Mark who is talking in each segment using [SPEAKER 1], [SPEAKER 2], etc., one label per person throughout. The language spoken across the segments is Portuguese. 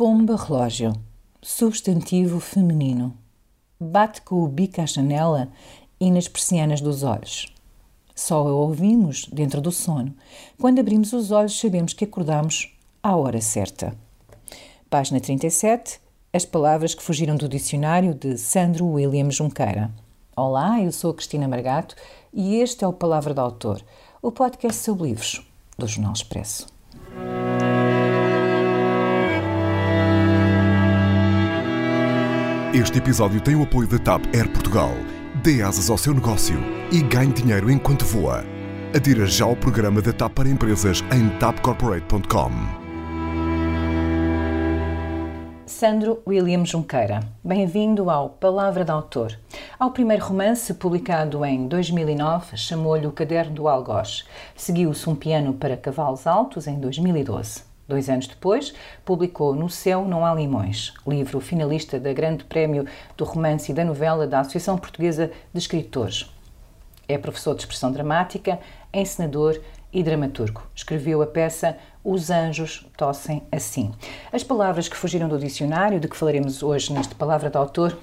[SPEAKER 1] Pomba relógio, substantivo feminino. Bate com o bico à janela e nas persianas dos olhos. Só a ouvimos dentro do sono. Quando abrimos os olhos, sabemos que acordamos à hora certa. Página 37. As palavras que fugiram do dicionário de Sandro William Junqueira. Olá, eu sou a Cristina Margato e este é o Palavra do Autor, o podcast sobre livros do Jornal Expresso.
[SPEAKER 2] Este episódio tem o apoio da TAP Air Portugal. Dê asas ao seu negócio e ganhe dinheiro enquanto voa. Adira já ao programa da TAP para empresas em tapcorporate.com.
[SPEAKER 1] Sandro William Junqueira, bem-vindo ao Palavra de Autor. Ao primeiro romance, publicado em 2009, chamou-lhe O Caderno do Algoz. Seguiu-se Um Piano para Cavalos Altos em 2012. Dois anos depois, publicou No Céu Não Há Limões, livro finalista da Grande Prémio do Romance e da Novela da Associação Portuguesa de Escritores. É professor de expressão dramática, encenador e dramaturgo. Escreveu a peça Os Anjos Tossem Assim. As palavras que fugiram do dicionário, de que falaremos hoje neste Palavra de Autor,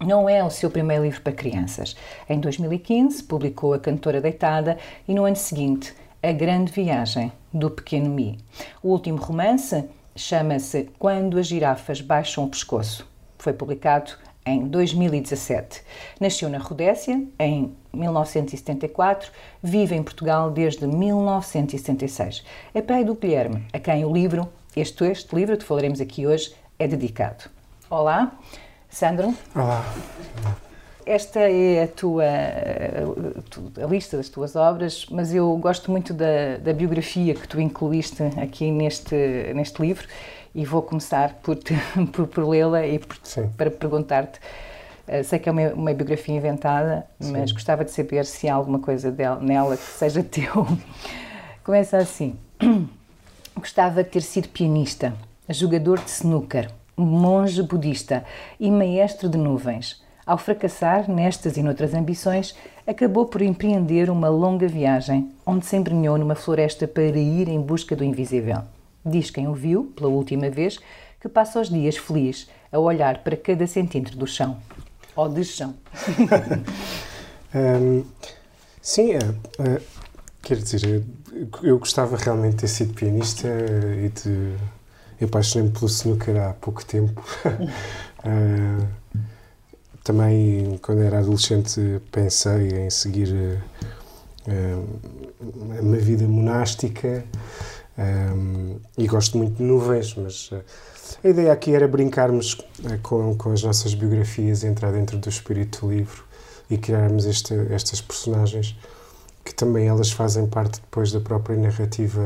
[SPEAKER 1] não é o seu primeiro livro para crianças. Em 2015, publicou A Cantora Deitada e no ano seguinte, A Grande Viagem, do Pequeno Mi. O último romance chama-se Quando as Girafas Baixam o Pescoço. Foi publicado em 2017. Nasceu na Rodécia em 1974, vive em Portugal desde 1976. É pai do Guilherme, a quem o livro, este, este livro que falaremos aqui hoje, é dedicado. Olá, Sandro.
[SPEAKER 3] Olá.
[SPEAKER 1] Esta é a tua a lista das tuas obras, mas eu gosto muito da, da biografia que tu incluíste aqui neste, neste livro e vou começar por, por, por lê-la e por, para perguntar-te. Uh, sei que é uma, uma biografia inventada, Sim. mas gostava de saber se há alguma coisa dela, nela que seja teu. Começa assim. Gostava de ter sido pianista, jogador de snooker, monge budista e maestro de nuvens. Ao fracassar nestas e noutras ambições, acabou por empreender uma longa viagem, onde se embrenhou numa floresta para ir em busca do invisível. Diz quem o viu, pela última vez, que passa os dias feliz a olhar para cada centímetro do chão. Ou de chão.
[SPEAKER 3] um, sim, é, é, quer dizer, eu gostava realmente de ter sido pianista e de. Eu apaixonei-me pelo snooker há pouco tempo. uh, também, quando era adolescente, pensei em seguir uh, uma vida monástica um, e gosto muito de nuvens, mas uh, a ideia aqui era brincarmos uh, com, com as nossas biografias, entrar dentro do espírito do livro e criarmos este, estas personagens que também elas fazem parte depois da própria narrativa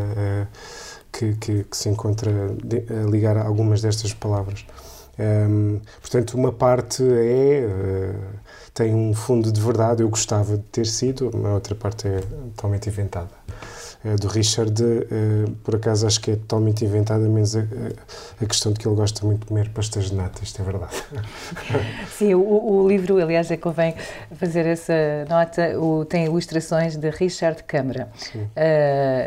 [SPEAKER 3] que, que, que, se encontra a ligar a algumas destas palavras. Um, portanto, uma parte é uh, tem um fundo de verdade, eu gostava de ter sido, a outra parte é totalmente inventada. Uh, do Richard, uh, por acaso acho que é totalmente inventada, menos a, a, questão de que ele gosta muito de comer pastas de nata, isto é verdade.
[SPEAKER 1] Sim, o, o livro, aliás, é convém fazer essa nota, o, tem ilustrações de Richard Câmara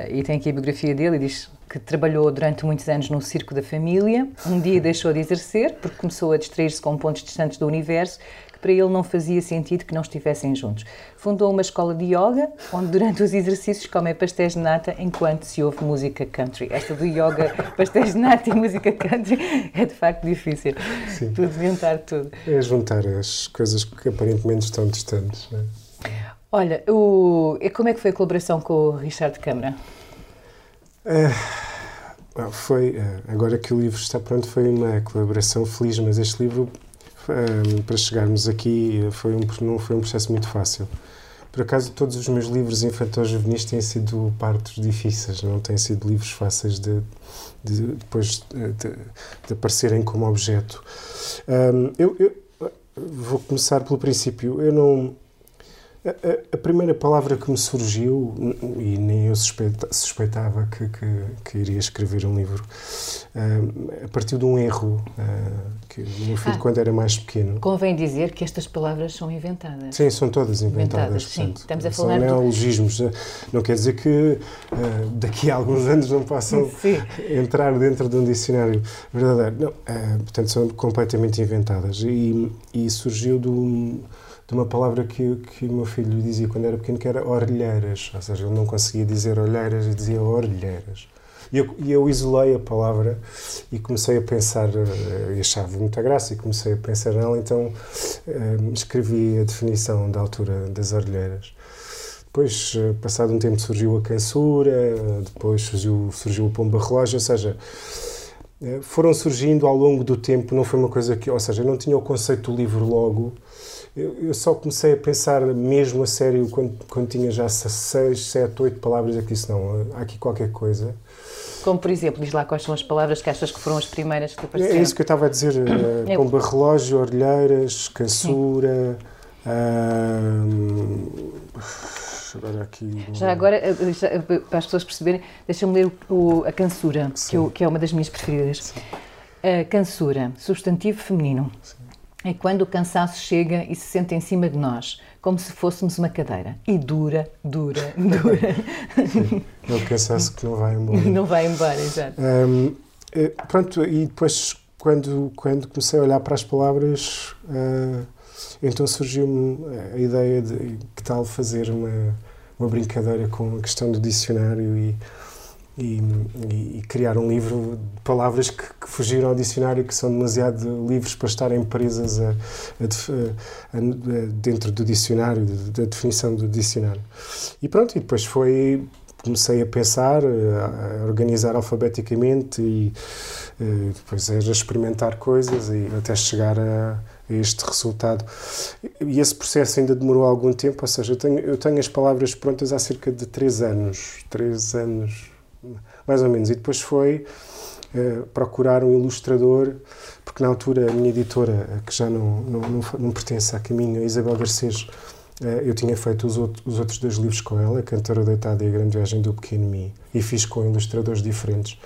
[SPEAKER 1] e tem aqui a biografia dele e diz que trabalhou durante muitos anos no circo da família. Um dia deixou de exercer porque começou a distrair-se com pontos distantes do universo que para ele não fazia sentido que não estivessem juntos. Fundou uma escola de yoga onde durante os exercícios come pastéis de nata enquanto se ouve música country. Esta do yoga, pastéis de nata e música country é de facto difícil. Sim. Tudo juntar tudo.
[SPEAKER 3] É juntar as coisas que aparentemente estão distantes. Não é?
[SPEAKER 1] Olha, o, como é que foi a colaboração com o Richard Câmara?
[SPEAKER 3] Uh, foi, uh, agora que o livro está pronto, foi uma colaboração feliz, mas este livro, uh, para chegarmos aqui, foi um, não foi um processo muito fácil. Por acaso, todos os meus livros infantis juvenis têm sido partos difíceis, não têm sido livros fáceis de, de depois de, de, aparecerem como objeto. Um, eu, eu, vou começar pelo princípio. Eu não A, a, primeira palavra que me surgiu, e nem eu suspeita, suspeitava que, que, que, iria escrever um livro, uh, a partir de um erro uh, que o meu filho, ah, quando era mais pequeno.
[SPEAKER 1] Convém dizer que estas palavras são inventadas.
[SPEAKER 3] Sim, são todas inventadas. inventadas portanto, sim, estamos a falar. São neologismos. Do... Não quer dizer que uh, daqui a alguns anos não possam entrar dentro de um dicionário verdadeiro. Não, portanto, são completamente inventadas. E, e surgiu de um de uma palavra que, que o meu filho dizia quando era pequeno, que era orelheiras. Ou seja, ele não conseguia dizer olheiras e dizia orelheiras. E eu, eu isolei a palavra e comecei a pensar, eh, e achava muita graça, e comecei a pensar nela, então eh, escrevi a definição da altura das orelheiras. Depois, eh, passado um tempo, surgiu a cansura, depois surgiu, surgiu o pomba relógio, ou seja, foram surgindo ao longo do tempo, não foi uma coisa que, ou seja, eu não tinha o conceito do livro logo, eu, eu, só comecei a pensar mesmo a sério quando, quando tinha já seis, sete, oito palavras é que disse, não, há aqui qualquer coisa.
[SPEAKER 1] Como, por exemplo, diz lá quais são as palavras que achas que foram as primeiras que apareceram.
[SPEAKER 3] É isso que eu estava a dizer, uh, pomba relógio, orelheiras, cansura...
[SPEAKER 1] agora aqui... Já agora, eh, já, eh, para as pessoas perceberem, deixa-me ler o, a cansura, que, eu, que, é uma das minhas preferidas. Sim. A cansura, substantivo feminino. Sim é quando o cansaço chega e se senta em cima de nós, como se fôssemos uma cadeira. E dura, dura, dura.
[SPEAKER 3] Sim, é o cansaço que não vai embora.
[SPEAKER 1] Não vai embora, exato.
[SPEAKER 3] Um, é, pronto, e depois, quando, quando comecei a olhar para as palavras, uh, então surgiu-me a ideia de que tal fazer uma, uma brincadeira com a questão do dicionário e e, e, criar um livro de palavras que, que, fugiram ao dicionário, que são demasiado livres para estarem presas a, a, a, dentro do dicionário, da definição do dicionário. E pronto, e depois foi comecei a pensar, a organizar alfabeticamente e eh, depois a experimentar coisas e até chegar a, este resultado. E esse processo ainda demorou algum tempo, ou seja, eu tenho, eu tenho as palavras prontas há cerca de três anos, três anos, mais ou menos. E depois foi uh, procurar um ilustrador, porque na altura a minha editora, que já não, não, não, não pertence à Caminho, a Isabel Garcês, uh, eu tinha feito os, outro, os, outros dois livros com ela, a Cantora Deitada e a Grande Viagem do Pequeno Mi, e fiz com ilustradores diferentes.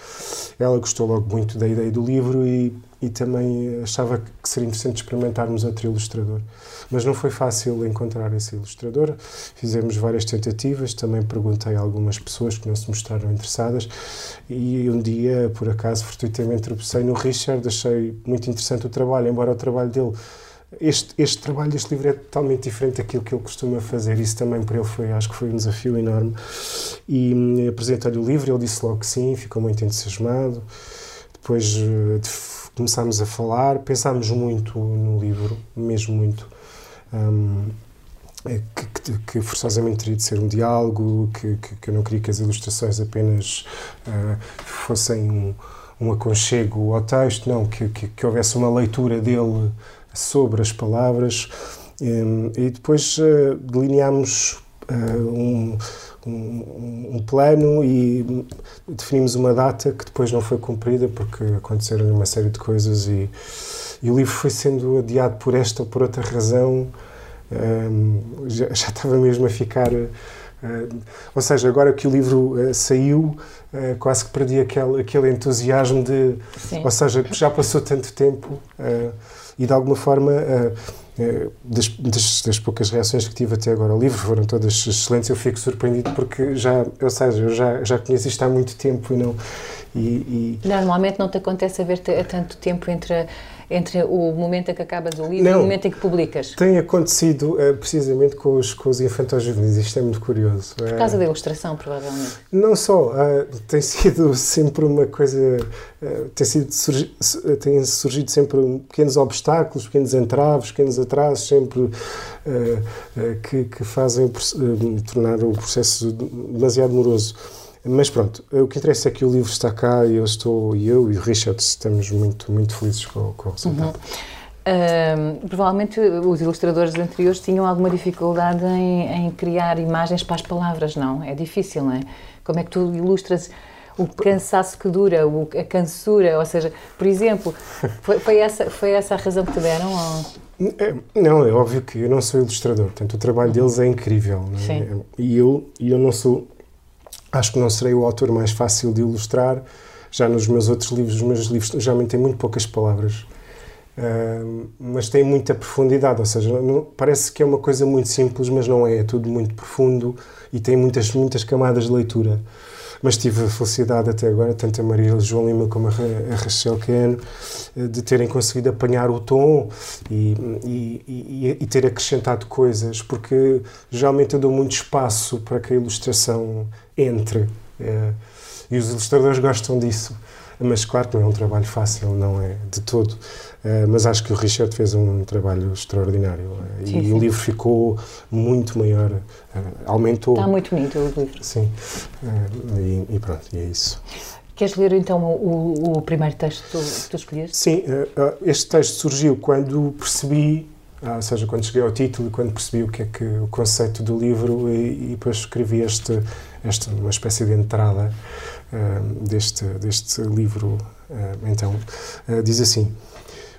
[SPEAKER 3] Ela gostou logo muito da ideia do livro e, e também achava que seria interessante experimentarmos outro ilustrador. Mas não foi fácil encontrar esse ilustrador. Fizemos várias tentativas, também perguntei a algumas pessoas que não se mostraram interessadas e um dia, por acaso, fortuitamente tropecei no Richard, achei muito interessante o trabalho, embora o trabalho dele este, este trabalho, este livro é totalmente diferente daquilo que ele costuma fazer. Isso também para ele foi, acho que foi um desafio enorme. E hum, apresentei-lhe o livro, ele disse logo que sim, ficou muito entusiasmado. Depois uh, começámos a falar, pensámos muito no livro, mesmo muito. Um, que, que, que, forçosamente teria de ser um diálogo, que, que, eu não queria que as ilustrações apenas uh, fossem um, um, aconchego ao texto, não, que, que, houvesse uma leitura dele sobre as palavras. Um, e depois uh, delineámos uh, um, um, um, plano e definimos uma data que depois não foi cumprida porque aconteceram uma série de coisas e, e o livro foi sendo adiado por esta ou por outra razão um, já, já, estava mesmo a ficar. Uh, ou seja, agora que o livro uh, saiu, uh, quase que perdi aquele, aquele entusiasmo de. Sim. Ou seja, já passou tanto tempo e de alguma forma. Das, das, das, poucas reações que tive até agora ao livro foram todas excelentes. Eu fico surpreendido porque já, ou seja, eu já, já conheço isto há muito tempo e não.
[SPEAKER 1] E, e... Normalmente não te acontece haver tanto tempo entre entre o momento em que acabas o livro
[SPEAKER 3] não,
[SPEAKER 1] e o momento em que publicas?
[SPEAKER 3] Tem acontecido uh, precisamente com os, com os infantos juvenis, isto é muito curioso.
[SPEAKER 1] Por causa uh, da ilustração, provavelmente.
[SPEAKER 3] Não só, uh, tem sido sempre uma coisa, tem, sido, surgi, tem surgido sempre pequenos obstáculos, pequenos entraves, pequenos atrasos, sempre que, que fazem tornar o processo demasiado moroso. Mas pronto, o que interessa é que o livro está cá e eu estou, e eu e o Richard estamos muito, muito felizes com, com o resultado.
[SPEAKER 1] Uhum. provavelmente os ilustradores anteriores tinham alguma dificuldade em, em, criar imagens para as palavras, não? É difícil, não é? Como é que tu ilustras o cansaço que dura, o, a cansura, ou seja, por exemplo, foi, foi, essa, foi essa a razão que te deram? Ou...
[SPEAKER 3] É, não, é óbvio que eu não sou ilustrador, portanto o trabalho deles é incrível. É?
[SPEAKER 1] Sim.
[SPEAKER 3] E eu, eu não sou, acho que não serei o autor mais fácil de ilustrar, já nos meus outros livros, os meus livros geralmente têm muito poucas palavras. Uh, mas tem muita profundidade, ou seja, não, parece que é uma coisa muito simples, mas não é, é tudo muito profundo e tem muitas, muitas camadas de leitura. Mas tive a felicidade até agora, tanto a Maria João Lima como a, Rachel Cano, eh, de terem conseguido apanhar o tom e, e, e, e, ter acrescentado coisas, porque geralmente eu dou muito espaço para que a ilustração entre. É, e os ilustradores gostam disso. Mas claro não é um trabalho fácil, não é de todo. Uh, mas acho que o Richard fez um trabalho extraordinário uh, sim, e sim. o livro ficou muito maior, uh, aumentou.
[SPEAKER 1] Está muito bonito o livro.
[SPEAKER 3] Sim, e, e, pronto, e é isso.
[SPEAKER 1] Queres ler então o, o primeiro texto que tu, escolheste?
[SPEAKER 3] Sim, este texto surgiu quando percebi, ah, ou seja, quando cheguei ao título e quando percebi o que é que o conceito do livro e, e depois escrevi este, esta uma espécie de entrada deste, deste livro. então, diz assim.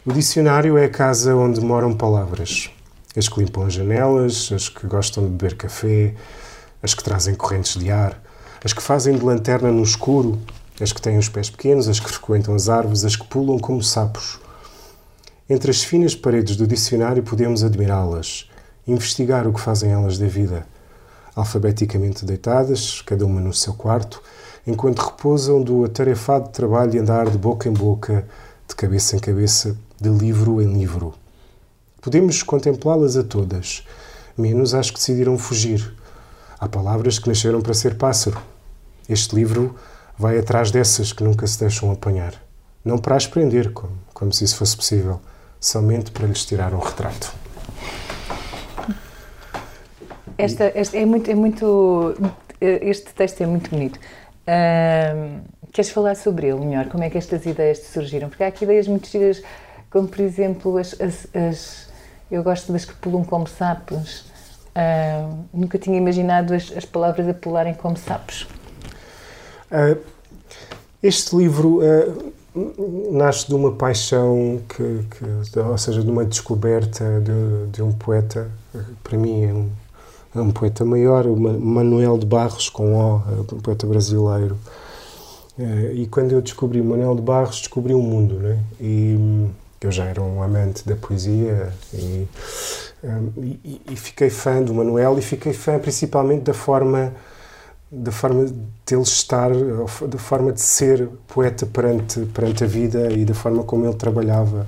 [SPEAKER 3] O dicionário é a casa onde moram palavras. As que limpam as janelas, as que gostam de beber café, as que trazem correntes de ar, as que fazem de lanterna no escuro, as que têm os pés pequenos, as que frequentam as árvores, as que pulam como sapos. Entre as finas paredes do dicionário podemos admirá-las, investigar o que fazem elas da vida. Alfabeticamente deitadas, cada uma no seu quarto, enquanto repousam do atarefado trabalho de andar de boca em boca, de cabeça em cabeça, de livro em livro. Podemos contemplá-las a todas, menos as que decidiram fugir. Há palavras que nasceram para ser pássaro. Este livro vai atrás dessas que nunca se deixam apanhar. Não para as prender, como, como se isso fosse possível, somente para lhes tirar um retrato.
[SPEAKER 1] Esta, esta é muito, é muito, este texto é muito bonito. Queres falar sobre ele melhor? Como é que estas ideias surgiram? Porque há aqui ideias muito giras como por exemplo as, as, as eu gosto das que pulam como sapos. Uh, nunca tinha imaginado as, as, palavras a pularem como sapos.
[SPEAKER 3] Uh, este livro uh, nasce de uma paixão, que, que, ou seja, de uma descoberta de, de um poeta, para mim é um, é um, poeta maior, o Manuel de Barros, com O, é um poeta brasileiro. e quando eu descobri Manuel de Barros, descobri o um mundo, né? E, eu já era um amante da poesia e, um, e, e, fiquei fã do Manuel e fiquei fã principalmente da forma da forma dele estar, da forma de ser poeta perante, perante a vida e da forma como ele trabalhava.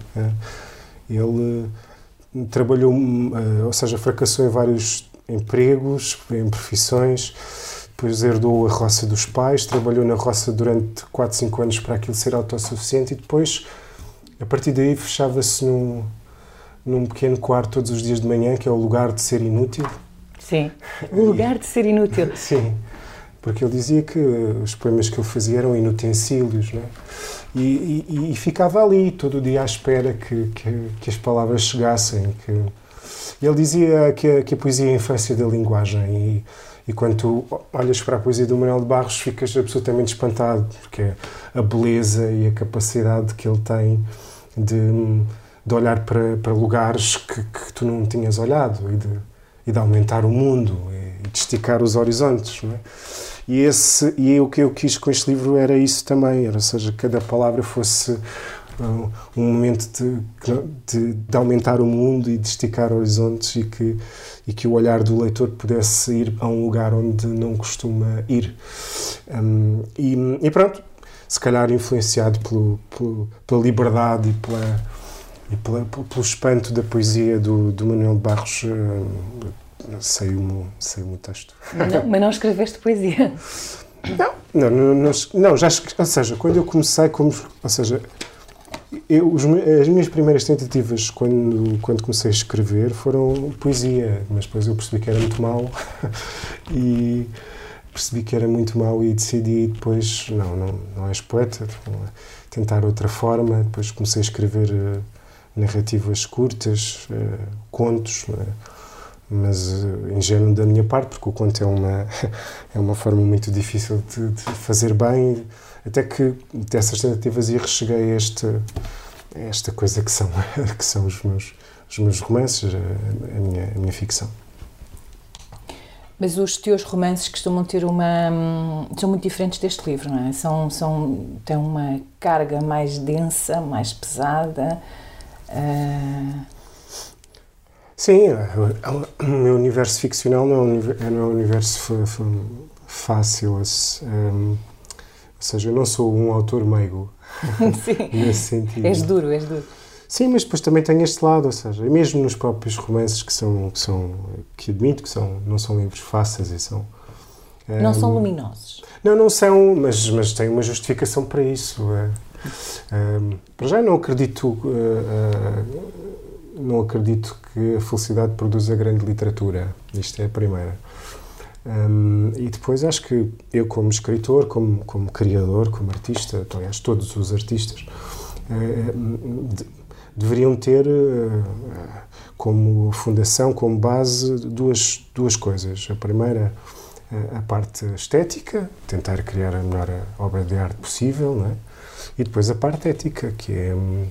[SPEAKER 3] Ele trabalhou, uh, ou seja, fracassou em vários empregos, em profissões, depois herdou a roça dos pais, trabalhou na roça durante 4, 5 anos para aquilo ser autossuficiente e depois a partir daí fechava-se num, num pequeno quarto todos os dias de manhã, que é o lugar de ser inútil.
[SPEAKER 1] Sim, o lugar de ser inútil.
[SPEAKER 3] Sim, porque ele dizia que os poemas que ele fazia eram inutensílios, não é? E, e, e, ficava ali todo o dia à espera que, que, que as palavras chegassem. Que... Ele dizia que a, que a poesia é a infância da linguagem e, quando tu olhas para a poesia do Manuel de Barros ficas absolutamente espantado, porque é a beleza e a capacidade que ele tem de, de olhar para, para lugares que, que, tu não tinhas olhado e de, e de aumentar o mundo e de esticar os horizontes. Não é? E, esse, e o que eu quis com este livro era isso também, era, ou seja, cada palavra fosse um, um momento de, de, de, aumentar o mundo e de esticar horizontes e que, e que o olhar do leitor pudesse ir a um lugar onde não costuma ir. Um, e, e, pronto, se calhar influenciado pelo, pelo, pela liberdade e, pela, e pela, pelo espanto da poesia do, do Manuel de Barros, uh, saiu-me saiu o texto.
[SPEAKER 1] Mas não, mas não escreveste poesia?
[SPEAKER 3] Não, não, não, não, não já, ou seja, quando eu comecei, como, ou seja, eu, os, as minhas primeiras tentativas quando, quando comecei a escrever foram poesia, mas depois eu percebi que era muito mau e percebi que era muito mau e decidi depois, não, não, não és poeta, tentar outra forma. Depois comecei a escrever uh, narrativas curtas, uh, contos, uh, mas uh, ingênuo da minha parte, porque o conto é uma, é uma forma muito difícil de, de fazer bem, até que dessas tentativas e cheguei a este, esta coisa que são, que são os, meus, os meus romances, a, a minha, a minha ficção.
[SPEAKER 1] Mas os teus romances costumam ter uma. Hum, são muito diferentes deste livro, não é? São, são, têm uma carga mais densa, mais pesada. Uh...
[SPEAKER 3] Sim, o meu universo ficcional não é um, é um universo fácil. Um, seja, eu não sou um autor meigo.
[SPEAKER 1] Sim.
[SPEAKER 3] nesse sentido.
[SPEAKER 1] És duro, és duro.
[SPEAKER 3] Sim, mas depois também tem este lado, ou seja, mesmo nos próprios romances que são, que, são, que admito que são, não são livros fáceis e são...
[SPEAKER 1] Não um, são luminosos.
[SPEAKER 3] Não, não são, mas, mas tem uma justificação para isso. É, um, para já não acredito, uh, uh, não acredito que a felicidade produza grande literatura. Isto é a primeira. Um, e depois acho que eu como escritor, como, como criador, como artista, aliás todos os artistas, uh, deveriam ter eh, como fundação, como base, duas, duas coisas. A primeira, eh, a parte estética, tentar criar a melhor obra de arte possível, não é? e depois a parte ética, que é eh,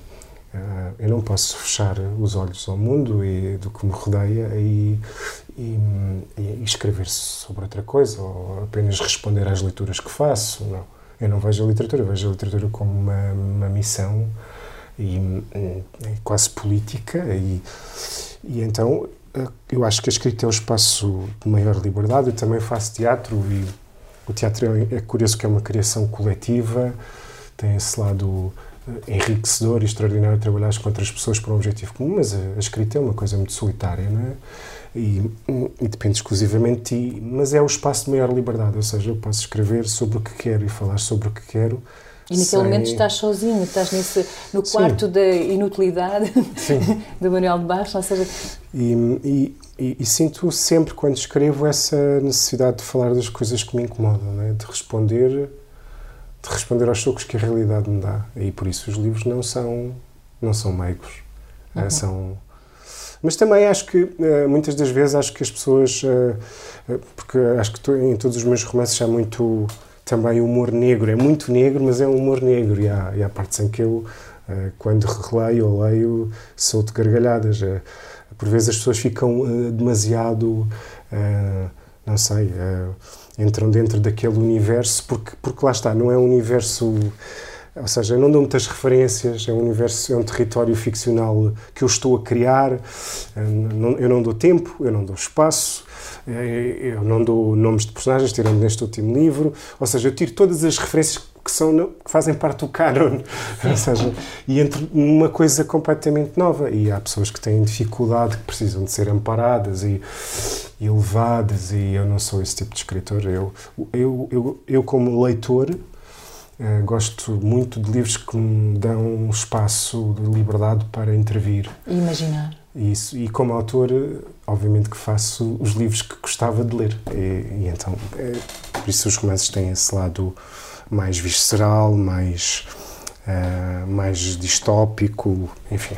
[SPEAKER 3] eu não posso fechar os olhos ao mundo e do que me rodeia e, e, e escrever sobre outra coisa ou apenas responder às leituras que faço. Não. Eu não vejo a literatura, vejo a literatura como uma, uma missão e, quase política e, e então eh, eu acho que a escrita é o espaço de maior liberdade. Eu também faço teatro e o teatro é, é curioso que é uma criação coletiva, tem esse lado enriquecedor e extraordinário trabalhar com outras pessoas por um objetivo comum, mas a, a escrita é uma coisa muito solitária, não é? E, e, depende exclusivamente de ti, mas é o espaço de maior liberdade, ou seja, eu posso escrever sobre o que quero e falar sobre o que quero
[SPEAKER 1] e naquele momento estás sozinho, estás nesse, no quarto Sim. da inutilidade do Manuel de Baixo, ou seja...
[SPEAKER 3] E, e, e, sinto sempre, quando escrevo, essa necessidade de falar das coisas que me incomodam, né? de responder de responder aos chocos que a realidade me dá. E por isso os livros não são, não são meigos. Eh, uhum. são... Mas também acho que, eh, muitas das vezes, acho que as pessoas... Eh, porque acho que em todos os meus romances há muito também humor negro. É muito negro, mas é um humor negro. E há, e há partes em que eu, quando releio ou leio, solto gargalhadas. Por vezes as pessoas ficam demasiado, não sei, entram dentro daquele universo, porque, porque lá está, não é um universo. Ou seja, não dou muitas referências, é um universo, é um território ficcional que eu estou a criar, eu não dou tempo, eu não dou espaço, eu não dou nomes de personagens, tirando neste último livro, ou seja, eu tiro todas as referências que, são, que fazem parte do canon, ou seja, e entro numa coisa completamente nova. E há pessoas que têm dificuldade, que precisam de ser amparadas e, e levadas, e eu não sou esse tipo de escritor. Eu, eu, eu, eu como leitor, Uh, gosto muito de livros que me dão um espaço de liberdade para intervir.
[SPEAKER 1] E imaginar.
[SPEAKER 3] Isso, e como autor, obviamente que faço os livros que gostava de ler. E, e então, é, por isso os romances têm esse lado mais visceral, mais, uh, mais distópico, enfim.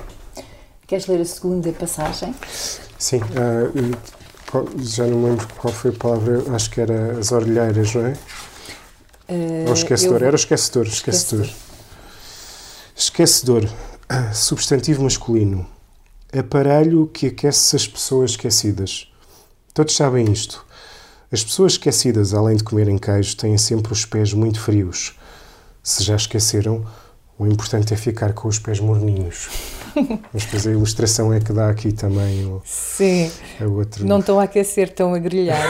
[SPEAKER 1] Queres ler a segunda passagem?
[SPEAKER 3] Sim, uh, já não me lembro qual foi a palavra, acho que era as orelheiras, não é? Uh, Ou esquecedor, eu... era o esquecedor, esquecedor. Esquecedor, esquecedor. substantivo masculino aparelho que aquece as pessoas esquecidas. Todos sabem isto. As pessoas esquecidas, além de comerem queijo, têm sempre os pés muito frios. Se já esqueceram, o importante é ficar com os pés morninhos. Mas depois a ilustração é que dá aqui também o,
[SPEAKER 1] Sim.
[SPEAKER 3] A outro...
[SPEAKER 1] Não estão a aquecer, estão a grelhar.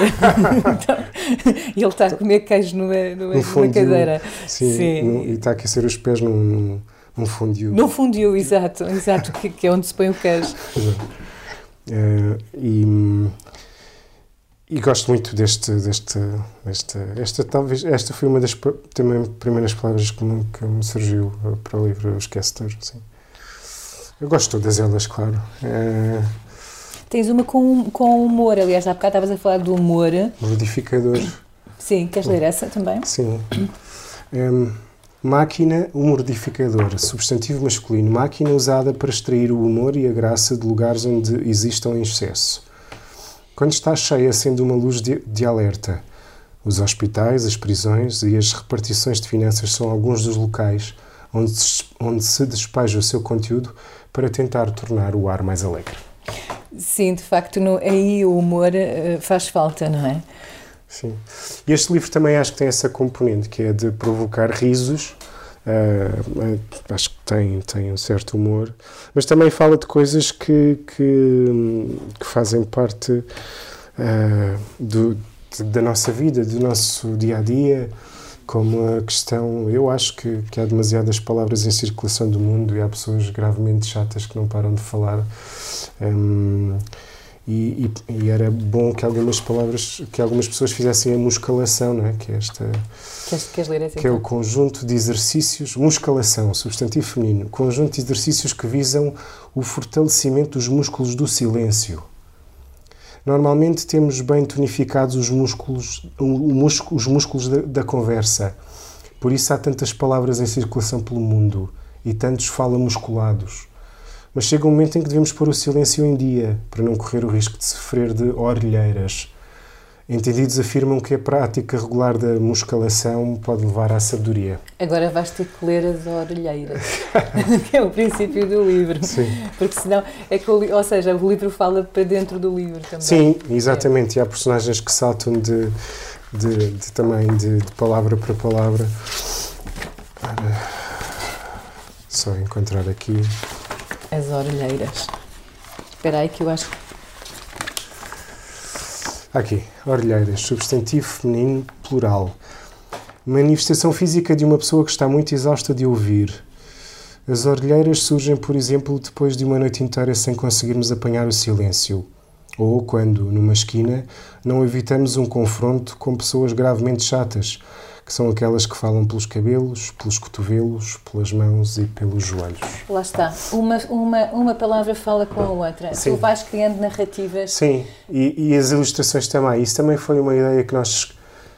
[SPEAKER 1] e ele está a comer queijo numa, numa, numa cadeira.
[SPEAKER 3] Sim, sim. No, e está a aquecer os pés num, num num fundiu.
[SPEAKER 1] Num fundiu, exato, exato que, que, é onde se põe o queijo.
[SPEAKER 3] Uh, e, e gosto muito deste, deste, deste, esta talvez, esta foi uma das também primeiras palavras que me, que me surgiu para o livro Esquecedor, assim. Eu gosto de todas elas, claro. Uh,
[SPEAKER 1] Tens uma com, com humor, aliás, há bocado estavas a falar do humor.
[SPEAKER 3] Modificador.
[SPEAKER 1] Sim, queres ler essa também?
[SPEAKER 3] Sim. Um, Máquina humorificador, substantivo masculino, máquina usada para extrair o humor e a graça de lugares onde existam em excesso. Quando está cheia, acende uma luz de, de alerta. Os hospitais, as prisões e as repartições de finanças são alguns dos locais onde se, onde se despeja o seu conteúdo para tentar tornar o ar mais alegre.
[SPEAKER 1] Sim, de facto, no, aí o humor uh, faz falta, não é?
[SPEAKER 3] Sim. E este livro também acho que tem essa componente, que é de provocar risos. Uh, acho que tem, tem um certo humor, mas também fala de coisas que, que, que fazem parte uh, do, de, da nossa vida, do nosso dia a dia, como a questão. Eu acho que, que há demasiadas palavras em circulação do mundo e há pessoas gravemente chatas que não param de falar. Um, e, e, e, era bom que algumas palavras, que algumas pessoas fizessem a muscalação, não é? Que é esta.
[SPEAKER 1] Queres, queres ler essa,
[SPEAKER 3] que é o conjunto de exercícios, muscalação, substantivo feminino, conjunto de exercícios que visam o fortalecimento dos músculos do silêncio. Normalmente temos bem tonificados os músculos, os músculos da, da conversa. Por isso há tantas palavras em circulação pelo mundo e tantos fala musculados mas chega um momento em que devemos pôr o silêncio em dia para não correr o risco de sofrer de orelheiras. Entendidos afirmam que a prática regular da muscalação pode levar à sabedoria.
[SPEAKER 1] Agora vais ter que ler as orelheiras, que é o princípio do livro.
[SPEAKER 3] Sim.
[SPEAKER 1] Porque senão, é que o, ou seja, o livro fala para dentro do livro também.
[SPEAKER 3] Sim, exatamente. É. E há personagens que saltam de, de, de também de, de, palavra para palavra. Para só encontrar aqui.
[SPEAKER 1] As orelheiras. Espera aí que eu acho
[SPEAKER 3] Aqui, orelheiras, substantivo feminino plural. Manifestação física de uma pessoa que está muito exausta de ouvir. As orelheiras surgem, por exemplo, depois de uma noite inteira sem conseguirmos apanhar o silêncio. Ou quando, numa esquina, não evitamos um confronto com pessoas gravemente chatas, que são aquelas que falam pelos cabelos, pelos cotovelos, pelas mãos e pelos joelhos.
[SPEAKER 1] Lá está. Uma, uma, uma palavra fala com a outra. Sim. Tu vais criando narrativas.
[SPEAKER 3] Sim, e, e, as ilustrações também. Isso também foi uma ideia que nós,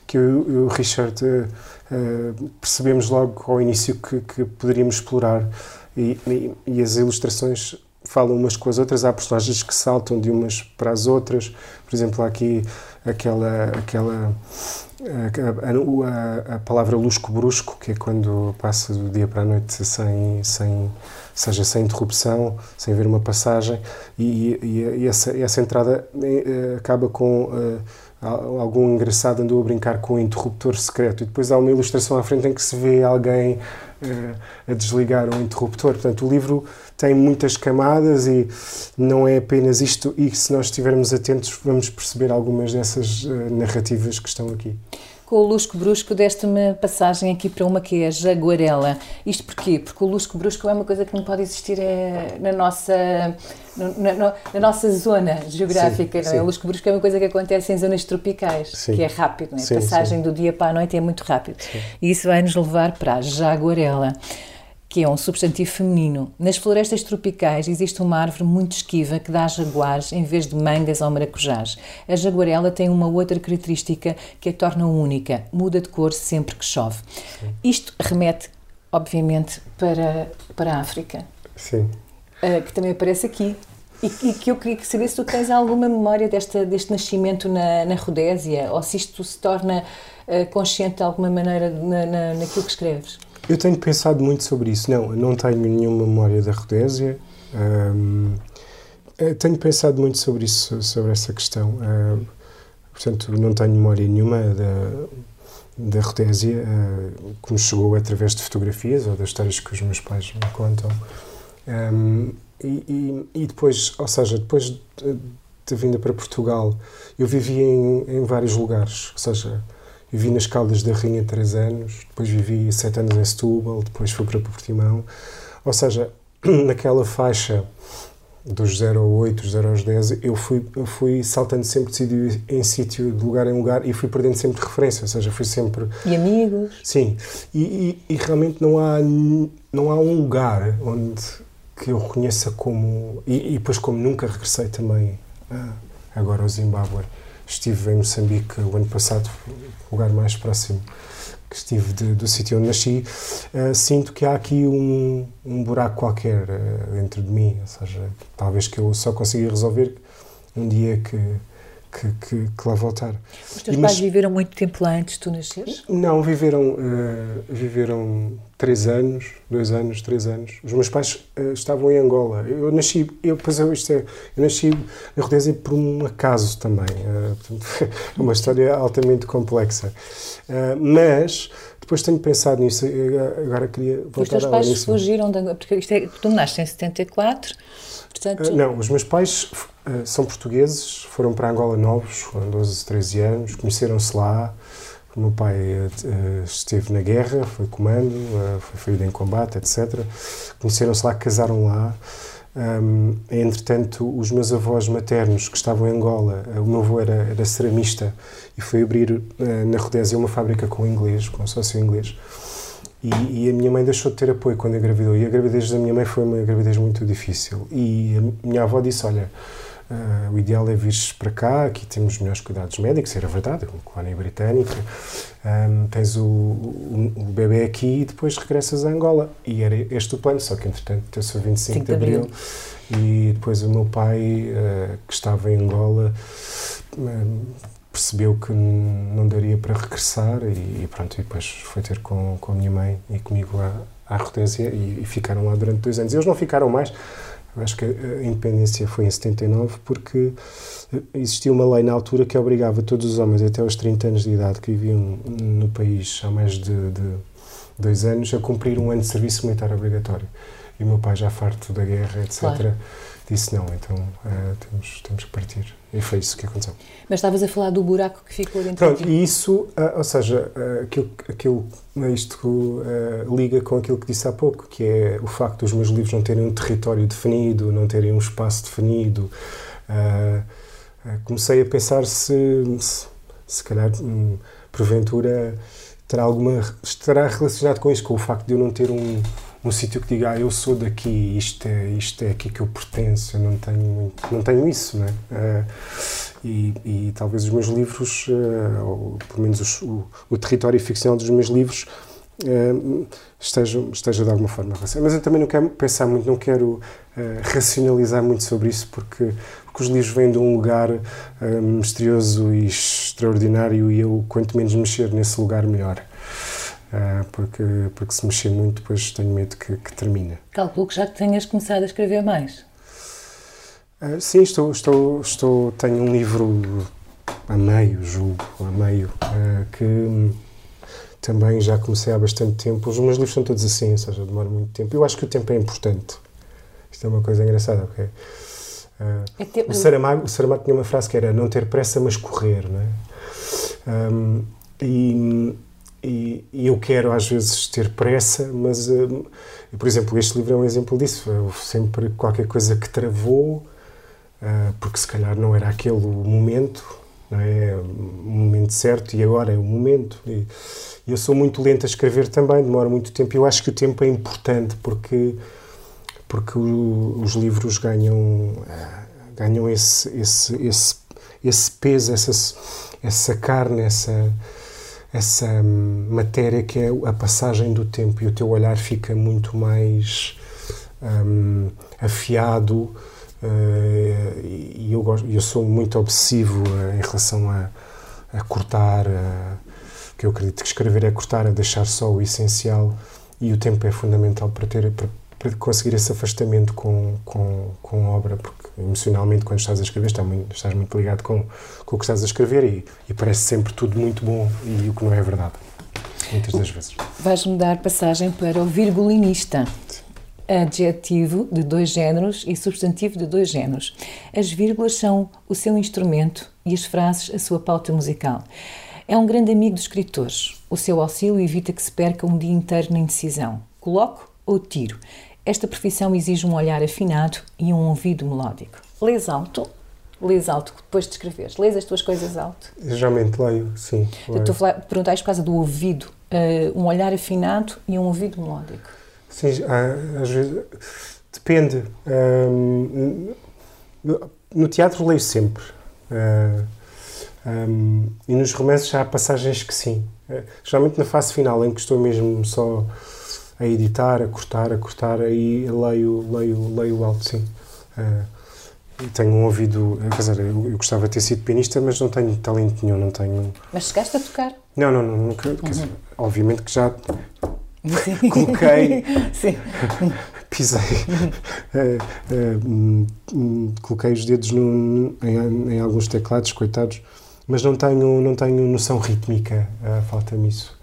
[SPEAKER 3] que eu e o Richard uh, percebemos logo ao início que, que poderíamos explorar. E, e, e as ilustrações falam umas com as outras, há personagens que saltam de umas para as outras. Por exemplo, há aqui aquela, aquela a, a, a, palavra lusco-brusco, que é quando passa do dia para a noite sem, sem, seja sem interrupção, sem ver uma passagem, e, e, e essa, essa entrada eh, acaba com uh, algum engraçado andou a brincar com o interruptor secreto, e depois há uma ilustração à frente em que se vê alguém uh, a desligar um interruptor. Portanto, o livro tem muitas camadas e não é apenas isto, e se nós estivermos atentos, vamos perceber algumas dessas uh, narrativas que estão aqui.
[SPEAKER 1] Com o Lusco Brusco, deste-me passagem aqui para uma que é Jaguarela. Isto porquê? Porque o Lusco Brusco é uma coisa que não pode existir é, na, nossa, na, na, na, nossa zona geográfica. Sim, não é? O Lusco Brusco é uma coisa que acontece em zonas tropicais, sim. que é rápido. Não é? A passagem do dia para a noite é muito rápido. E isso vai nos levar para a Jaguarela que é um substantivo feminino. Nas florestas tropicais existe uma árvore muito esquiva que dá jaguares em vez de mangas ou maracujás. A jaguarela tem uma outra característica que a torna única: muda de cor sempre que chove. Sim. Isto remete, obviamente, para, para a África.
[SPEAKER 3] Sim.
[SPEAKER 1] Uh, que também aparece aqui. E, e, que eu queria saber se tu tens alguma memória desta, deste nascimento na, na Rodésia ou se isto se torna uh, consciente de alguma maneira na, na, naquilo que escreves.
[SPEAKER 3] Eu tenho pensado muito sobre isso. Não, não tenho nenhuma memória da Rodésia. Um, eh, tenho pensado muito sobre isso, sobre essa questão. Uh, portanto, não tenho memória nenhuma da, da Rodésia, uh, que me chegou através de fotografias ou das histórias que os meus pais me contam. Um, e, e, e, depois, ou seja, depois de, de vinda para Portugal, eu vivi em, em vários lugares, ou seja, Vivi nas Caldas da Rainha três anos, depois vivi sete anos em Setúbal, depois fui para Portimão. Ou seja, naquela faixa dos 0 ao 8, dos 0 aos 10, eu fui, eu fui saltando sempre de sítio em sítio, de lugar em lugar, e fui perdendo sempre referência, ou seja, fui sempre...
[SPEAKER 1] E amigos?
[SPEAKER 3] Sim, e, e, e realmente não há, não há um lugar onde que eu reconheça como... E, e depois como nunca regressei também ah, agora ao Zimbábue, Estive em Moçambique o ano passado, o lugar mais próximo que estive de, do sítio onde nasci. Uh, sinto que há aqui um, um buraco qualquer uh, dentro de mim, ou seja, talvez que eu só consiga resolver um dia que, que, que, que lá voltar.
[SPEAKER 1] Os teus e, pais mas, viveram muito tempo lá antes de tu nasceres?
[SPEAKER 3] Não, viveram, uh, viveram três anos, dois anos, três anos. Os meus pais uh, estavam em Angola. Eu nasci, eu, pois eu, isto é, eu nasci na Rodésia por um acaso também. Uh, portanto, é uma história altamente complexa. mas depois tenho pensado nisso, agora queria voltar
[SPEAKER 1] Os teus pais fugiram, de, porque isto é, tu nasces em 74, portanto...
[SPEAKER 3] não, os meus pais eh, são portugueses, foram para Angola novos, foram 12, 13 anos, conheceram-se lá. O meu pai uh, esteve na guerra, foi comando, uh, foi ferido em combate, etc. Conheceram-se lá, casaram lá. Um, entretanto, os meus avós maternos que estavam em Angola, o meu avô era, era ceramista e foi abrir uh, na Rodésia uma fábrica com inglês, com um sócio inglês. E, e, a minha mãe deixou de ter apoio quando engravidou. E a gravidez da minha mãe foi uma gravidez muito difícil. E a minha avó disse: Olha, Uh, o ideal é vir para cá, aqui temos melhores cuidados médicos, era verdade, é uma colónia britânica. Um, tens o, o, o, bebê aqui e depois regressas a Angola. E era este o plano, só que entretanto teve-se o 25 de abril, abril e depois o meu pai, uh, que estava em Angola, uh, percebeu que não daria para regressar e, e, pronto, e depois foi ter com, com a minha mãe e comigo à, à Rodésia e, e ficaram lá durante dois anos. Eles não ficaram mais eu acho que a independência foi em 79 porque existia uma lei na altura que obrigava todos os homens até aos 30 anos de idade que viviam no país há mais de, de dois anos a cumprir um ano de serviço militar obrigatório. E o meu pai, já farto da guerra, etc., claro. Disse não, então uh, temos, temos que partir. E foi isso que aconteceu.
[SPEAKER 1] Mas estavas a falar do buraco que ficou dentro
[SPEAKER 3] Pronto, e isso, uh, ou seja, uh, aquilo, aquilo, isto liga com aquilo que disse há pouco, que é o facto dos meus livros não terem um território definido, não terem um espaço definido. comecei a pensar se, se, se calhar, um, porventura, terá alguma, estará relacionado com isso, com o facto de eu não ter um um sítio que diga, ah, eu sou daqui, isto é, isto é aqui que eu pertenço, eu não tenho, não tenho isso, né? Uh, e, e, talvez os meus livros, uh, ou pelo menos os, o, o, território ficcional dos meus livros, uh, esteja, esteja de alguma forma. Mas eu também não quero pensar muito, não quero racionalizar muito sobre isso, porque, porque os livros vêm de um lugar misterioso e extraordinário e eu, quanto menos mexer nesse lugar, melhor. Uh, porque, porque se mexer muito, depois tenho medo que, que termine.
[SPEAKER 1] Calculo que já tenhas começado a escrever mais.
[SPEAKER 3] Uh, sim, estou, estou, estou, tenho um livro a meio, julgo, a meio, uh, que também já comecei há bastante tempo. Os meus livros são todos assim, ou seja, demora muito tempo. Eu acho que o tempo é importante. Isto é uma coisa engraçada? É tempo... o, Saramago, o Saramago tinha uma frase que era não ter pressa, mas correr, não é? Um, e e, eu quero às vezes ter pressa, mas, uh, por exemplo, este livro é um exemplo disso. Eu sempre qualquer coisa que travou, uh, porque se calhar não era aquele o momento, não é? O momento certo e agora é o momento. E, eu sou muito lento a escrever também, demora muito tempo. Eu acho que o tempo é importante porque porque o, os livros ganham uh, ganham esse esse esse esse peso, essa essa carne, essa essa matéria que é a passagem do tempo e o teu olhar fica muito mais um, afiado uh, e eu, gosto, eu sou muito obsessivo uh, em relação a, a cortar, uh, que eu acredito que escrever é cortar, a deixar só o essencial e o tempo é fundamental para ter para, para conseguir esse afastamento com, com, com obra, porque emocionalmente, quando estás a escrever, estás muito, estás muito ligado com, com o que estás a escrever e, e parece sempre tudo muito bom e o que não é verdade, muitas das vezes.
[SPEAKER 1] Vais-me dar passagem para o virgulinista. Adjetivo de dois géneros e substantivo de dois géneros. As vírgulas são o seu instrumento e as frases a sua pauta musical. É um grande amigo dos escritores. O seu auxílio evita que se perca um dia inteiro na indecisão. Coloco ou tiro? Esta profissão exige um olhar afinado e um ouvido melódico. Lês alto? Lês alto depois de escreveres? Lês as tuas coisas alto?
[SPEAKER 3] Geralmente leio, sim.
[SPEAKER 1] Leio. Estou a perguntar por causa do ouvido. Uh, um olhar afinado e um ouvido melódico.
[SPEAKER 3] Sim, às vezes. Depende. Um, no teatro leio sempre. Uh, um, e nos romances já há passagens que sim. Uh, geralmente na fase final, em que estou mesmo só a editar, a cortar, a cortar, aí leio, leio, leio alto, sim. Uh, tenho um ouvido. Quer dizer, eu, eu, gostava de ter sido pianista, mas não tenho talento nenhum, não tenho.
[SPEAKER 1] Mas chegaste a tocar?
[SPEAKER 3] Não, não, não nunca. Uhum. Dizer, obviamente que já Sim. coloquei. Sim. pisei. uh, uh, coloquei os dedos no, em, em, alguns teclados, coitados, mas não tenho, não tenho noção rítmica, uh, falta-me isso.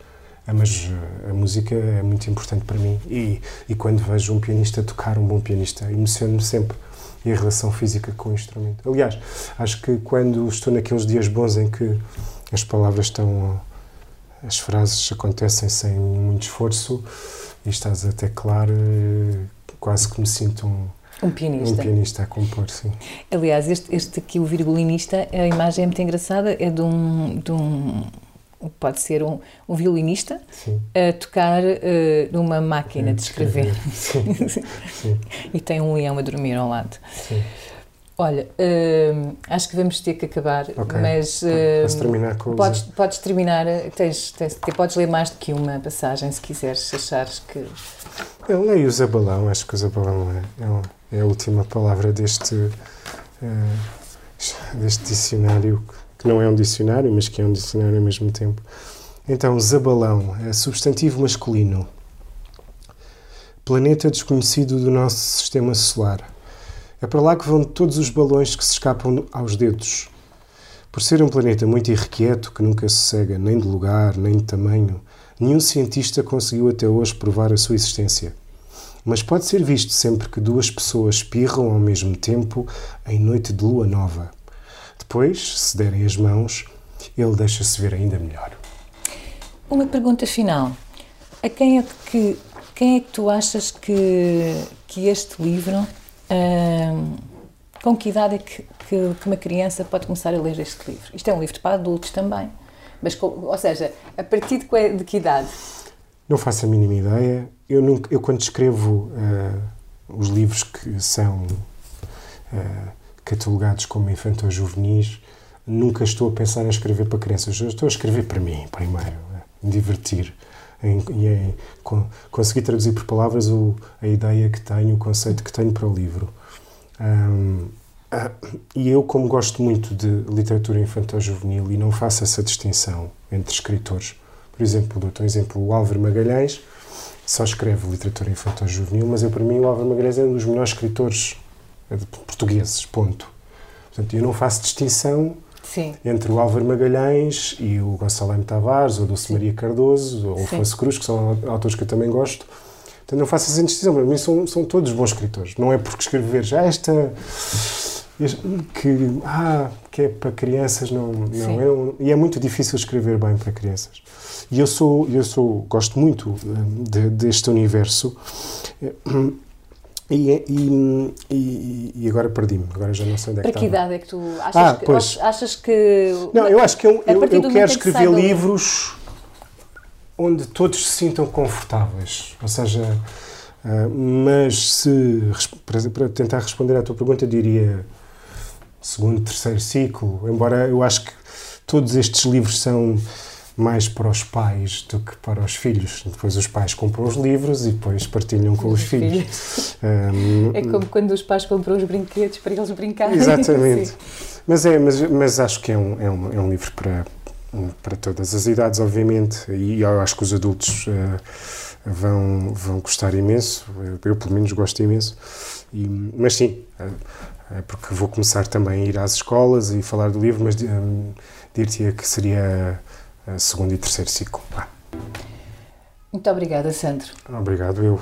[SPEAKER 3] Mas a música é muito importante para mim e, e quando vejo um pianista tocar, um bom pianista, emociono-me sempre e a relação física com o instrumento. Aliás, acho que quando estou naqueles dias bons em que as palavras estão. as frases acontecem sem muito esforço e estás a teclar, eh, quase que me sinto um.
[SPEAKER 1] Um pianista.
[SPEAKER 3] Um pianista a compor, sim.
[SPEAKER 1] Aliás, este, este aqui, o virgulinista, a imagem é muito engraçada, é de um, de um pode ser um, um violinista Sim. a tocar uh, numa máquina é, de escrever. Sim. Sim. e tem um leão a dormir ao lado. Olha, uh, acho que vamos ter que acabar, okay. mas uh,
[SPEAKER 3] terminar com
[SPEAKER 1] podes, podes terminar, tens, tens, podes ler mais do que uma passagem se quiseres, se achares que.
[SPEAKER 3] Eu leio o Zabalão, acho que o Zabalão é, é, a última palavra deste, uh, deste dicionário que não é um dicionário, mas que é um dicionário ao mesmo tempo. Então, Zabalão é substantivo masculino. Planeta desconhecido do nosso sistema solar. É para lá que vão todos os balões que se escapam aos dedos. Por ser um planeta muito irrequieto, que nunca se cega nem de lugar, nem de tamanho, nenhum cientista conseguiu até hoje provar a sua existência. Mas pode ser visto sempre que duas pessoas espirram ao mesmo tempo em noite de lua nova. Depois, se derem as mãos, ele deixa-se ver ainda melhor.
[SPEAKER 1] Uma pergunta final. A quem é que, quem é que tu achas que, que este livro. Hum, com que idade é que, que, que, uma criança pode começar a ler este livro? Isto é um livro para adultos também. Mas, ou seja, a partir de que, de que idade?
[SPEAKER 3] Não faço a mínima ideia. Eu, nunca, eu quando escrevo uh, os livros que são. Uh, catalogados como infantil-juvenis, nunca estou a pensar em escrever para crianças. Eu estou a escrever para mim, primeiro, me divertir. Em, em, conseguir traduzir por palavras o, a ideia que tenho, o conceito que tenho para o livro. Um, e eu, como gosto muito de literatura infantil-juvenil e não faço essa distinção entre escritores, por exemplo, dou um exemplo, o Álvaro Magalhães só escreve literatura infantil-juvenil, mas eu, para mim, o Álvaro Magalhães é um dos melhores escritores é de portugueses, ponto. Portanto, eu não faço distinção Sim. entre o Álvaro Magalhães e o Gonçalo M. Tavares, ou Dulce Maria Cardoso, ou Afonso Cruz, que são autores que eu também gosto. Portanto, não faço essa distinção. Para mim, são, são todos bons escritores. Não é porque escrever já esta. Que, ah, que é para crianças, não. não é, e é muito difícil escrever bem para crianças. E eu sou, eu sou gosto muito hum, de, deste universo e, e, e, agora perdi-me, agora já não sei onde é
[SPEAKER 1] que Para que idade é que tu achas, ah, que, pois. achas que.
[SPEAKER 3] Não, eu acho que eu, eu, eu quero escrever livros onde todos se sintam confortáveis. Ou seja, uh, mas se. Para, para tentar responder à tua pergunta, diria segundo, terceiro ciclo, embora eu acho que todos estes livros são mais para os pais do que para os filhos. Depois os pais compram os livros e depois partilham com os, os filhos. filhos.
[SPEAKER 1] Um, é como quando os pais compram os brinquedos para eles brincarem.
[SPEAKER 3] Exatamente. mas, é, mas, mas acho que é um, é um, é um livro para, para todas as idades, obviamente, e eu acho que os adultos uh, vão, vão gostar imenso. Eu, pelo menos, gosto imenso. E, mas sim, é porque vou começar também a ir às escolas e falar do livro, mas um, dir-te que seria segundo e terceiro ciclo.
[SPEAKER 1] Muito obrigada, Sandro.
[SPEAKER 3] Obrigado, eu.